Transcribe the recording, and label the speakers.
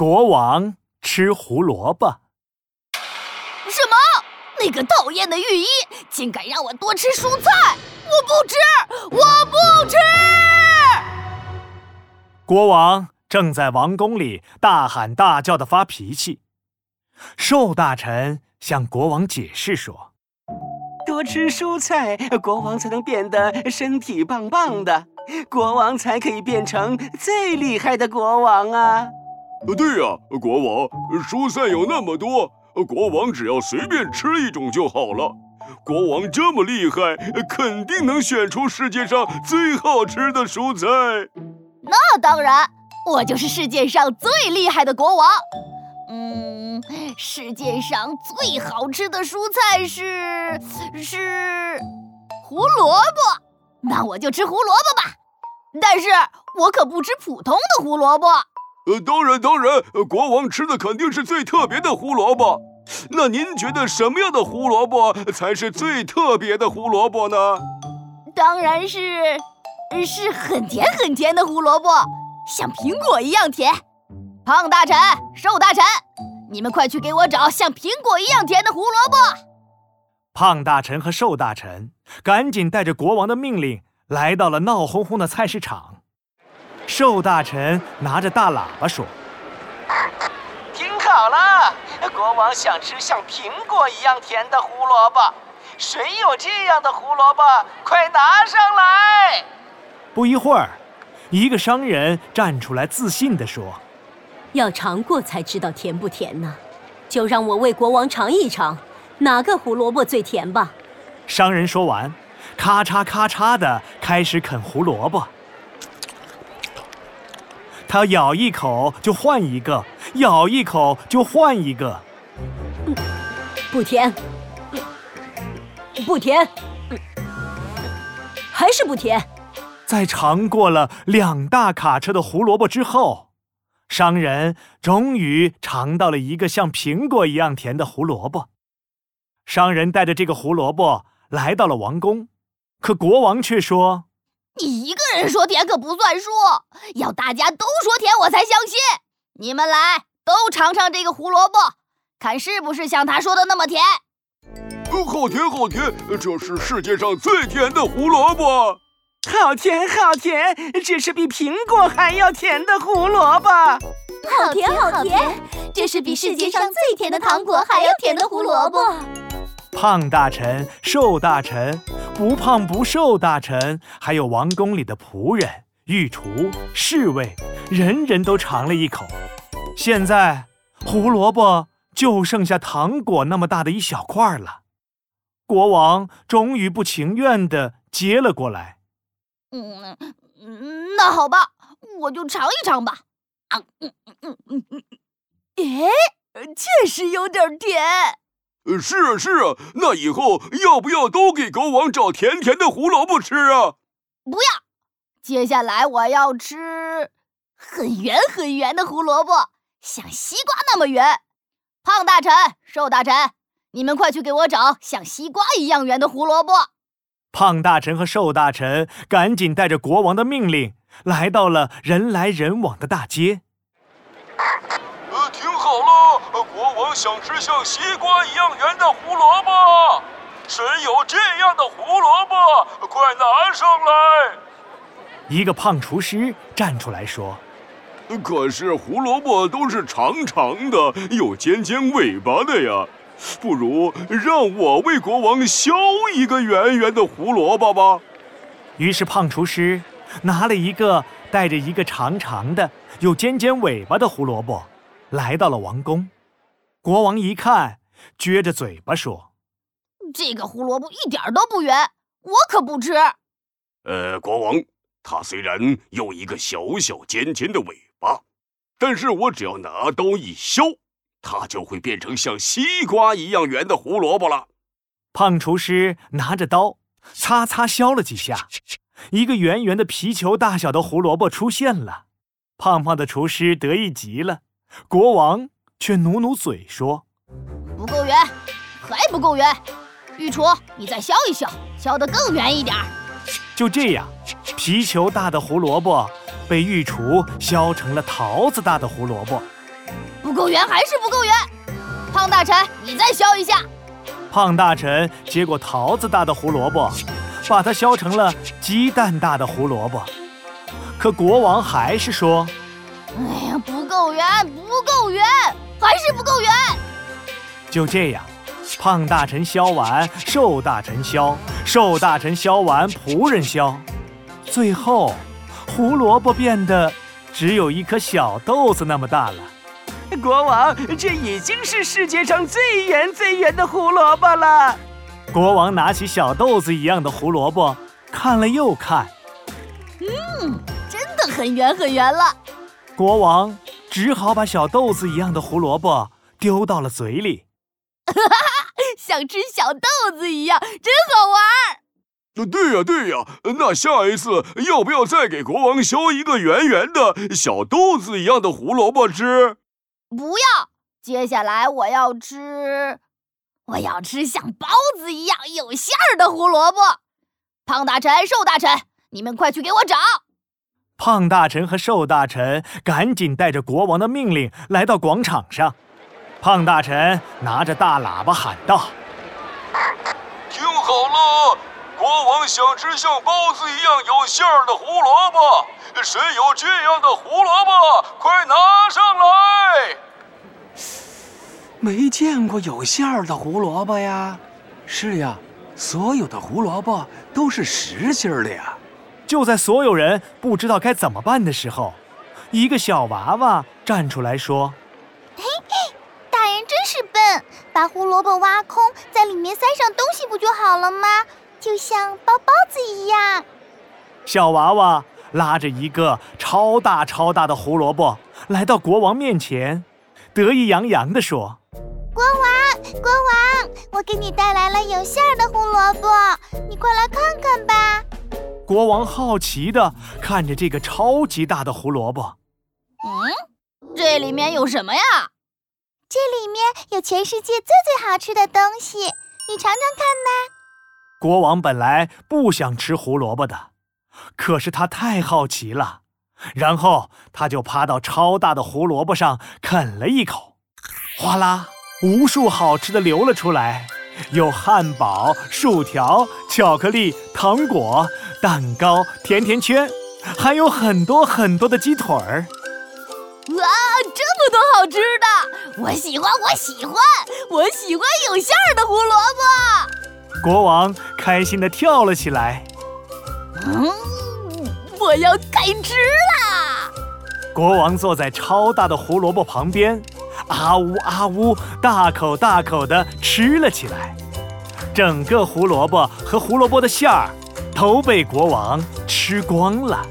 Speaker 1: 国王吃胡萝卜。
Speaker 2: 什么？那个讨厌的御医竟敢让我多吃蔬菜！我不吃，我不吃！
Speaker 1: 国王正在王宫里大喊大叫的发脾气。瘦大臣向国王解释说：“
Speaker 3: 多吃蔬菜，国王才能变得身体棒棒的，国王才可以变成最厉害的国王啊！”
Speaker 4: 呃对呀，国王，蔬菜有那么多，国王只要随便吃一种就好了。国王这么厉害，肯定能选出世界上最好吃的蔬菜。
Speaker 2: 那当然，我就是世界上最厉害的国王。嗯，世界上最好吃的蔬菜是是胡萝卜，那我就吃胡萝卜吧。但是我可不吃普通的胡萝卜。
Speaker 4: 呃，当然当然，国王吃的肯定是最特别的胡萝卜。那您觉得什么样的胡萝卜才是最特别的胡萝卜呢？
Speaker 2: 当然是，是很甜很甜的胡萝卜，像苹果一样甜。胖大臣、瘦大臣，你们快去给我找像苹果一样甜的胡萝卜。
Speaker 1: 胖大臣和瘦大臣赶紧带着国王的命令来到了闹哄哄的菜市场。瘦大臣拿着大喇叭说：“
Speaker 3: 听好了，国王想吃像苹果一样甜的胡萝卜，谁有这样的胡萝卜，快拿上来！”
Speaker 1: 不一会儿，一个商人站出来，自信地说：“
Speaker 5: 要尝过才知道甜不甜呢，就让我为国王尝一尝，哪个胡萝卜最甜吧。”
Speaker 1: 商人说完，咔嚓咔嚓地开始啃胡萝卜。他咬一口就换一个，咬一口就换一个。
Speaker 5: 不甜，不甜，还是不甜。
Speaker 1: 在尝过了两大卡车的胡萝卜之后，商人终于尝到了一个像苹果一样甜的胡萝卜。商人带着这个胡萝卜来到了王宫，可国王却说。
Speaker 2: 你一个人说甜可不算数，要大家都说甜我才相信。你们来，都尝尝这个胡萝卜，看是不是像他说的那么甜。
Speaker 4: 好甜，好甜，这是世界上最甜的胡萝卜。
Speaker 3: 好甜，好甜，这是比苹果还要甜的胡萝卜。
Speaker 6: 好甜，好甜，这是比世界上最甜的糖果还要甜的胡萝卜。
Speaker 1: 胖大臣，瘦大臣。不胖不瘦，大臣还有王宫里的仆人、御厨、侍卫，人人都尝了一口。现在胡萝卜就剩下糖果那么大的一小块了。国王终于不情愿地接了过来。
Speaker 2: 嗯，那好吧，我就尝一尝吧。啊，嗯嗯嗯嗯嗯，哎，确实有点甜。
Speaker 4: 是啊是啊，那以后要不要都给国王找甜甜的胡萝卜吃啊？
Speaker 2: 不要，接下来我要吃很圆很圆的胡萝卜，像西瓜那么圆。胖大臣、瘦大臣，你们快去给我找像西瓜一样圆的胡萝卜。
Speaker 1: 胖大臣和瘦大臣赶紧带着国王的命令，来到了人来人往的大街。
Speaker 4: 国王想吃像西瓜一样圆的胡萝卜，谁有这样的胡萝卜，快拿上来！
Speaker 1: 一个胖厨师站出来说：“
Speaker 4: 可是胡萝卜都是长长的，有尖尖尾巴的呀，不如让我为国王削一个圆圆的胡萝卜吧。”
Speaker 1: 于是胖厨师拿了一个带着一个长长的、有尖尖尾巴的胡萝卜，来到了王宫。国王一看，撅着嘴巴说：“
Speaker 2: 这个胡萝卜一点都不圆，我可不吃。”
Speaker 4: 呃，国王，它虽然有一个小小尖尖的尾巴，但是我只要拿刀一削，它就会变成像西瓜一样圆的胡萝卜了。
Speaker 1: 胖厨师拿着刀，擦擦削了几下，一个圆圆的皮球大小的胡萝卜出现了。胖胖的厨师得意极了，国王。却努努嘴说：“
Speaker 2: 不够圆，还不够圆。御厨，你再削一削，削得更圆一点。”
Speaker 1: 就这样，皮球大的胡萝卜被御厨削成了桃子大的胡萝卜。
Speaker 2: 不够圆还是不够圆。胖大臣，你再削一下。
Speaker 1: 胖大臣接过桃子大的胡萝卜，把它削成了鸡蛋大的胡萝卜。可国王还是说：“
Speaker 2: 哎圆，不够圆，还是不够圆。”
Speaker 1: 就这样，胖大臣削完，瘦大臣削，瘦大臣削完，仆人削，最后，胡萝卜变得只有一颗小豆子那么大了。
Speaker 3: 国王，这已经是世界上最圆最圆的胡萝卜了。
Speaker 1: 国王拿起小豆子一样的胡萝卜，看了又看，
Speaker 2: 嗯，真的很圆很圆了。
Speaker 1: 国王只好把小豆子一样的胡萝卜丢到了嘴里，
Speaker 2: 哈哈，像吃小豆子一样，真好玩。
Speaker 4: 对呀对呀，那下一次要不要再给国王削一个圆圆的小豆子一样的胡萝卜吃？
Speaker 2: 不要，接下来我要吃，我要吃像包子一样有馅儿的胡萝卜。胖大臣、瘦大臣，你们快去给我找！
Speaker 1: 胖大臣和瘦大臣赶紧带着国王的命令来到广场上。胖大臣拿着大喇叭喊道：“
Speaker 4: 听好了，国王想吃像包子一样有馅儿的胡萝卜。”谁有这样的胡萝卜？快拿上来！
Speaker 3: 没见过有馅儿的胡萝卜呀。是呀，所有的胡萝卜都是实心儿的呀。
Speaker 1: 就在所有人不知道该怎么办的时候，一个小娃娃站出来说：“
Speaker 6: 嘿嘿，大人真是笨，把胡萝卜挖空，在里面塞上东西不就好了吗？就像包包子一样。”
Speaker 1: 小娃娃。拉着一个超大超大的胡萝卜来到国王面前，得意洋洋地说：“
Speaker 6: 国王，国王，我给你带来了有馅儿的胡萝卜，你快来看看吧。”
Speaker 1: 国王好奇地看着这个超级大的胡萝卜。
Speaker 2: 嗯，这里面有什么呀？
Speaker 6: 这里面有全世界最最好吃的东西，你尝尝看呢。
Speaker 1: 国王本来不想吃胡萝卜的。可是他太好奇了，然后他就趴到超大的胡萝卜上啃了一口，哗啦，无数好吃的流了出来，有汉堡、薯条、巧克力、糖果、蛋糕、甜甜圈，还有很多很多的鸡腿儿。
Speaker 2: 哇，这么多好吃的！我喜欢，我喜欢，我喜欢有馅儿的胡萝卜。
Speaker 1: 国王开心地跳了起来。
Speaker 2: 嗯。我要开吃啦！
Speaker 1: 国王坐在超大的胡萝卜旁边，啊呜啊呜，大口大口地吃了起来。整个胡萝卜和胡萝卜的馅儿都被国王吃光了。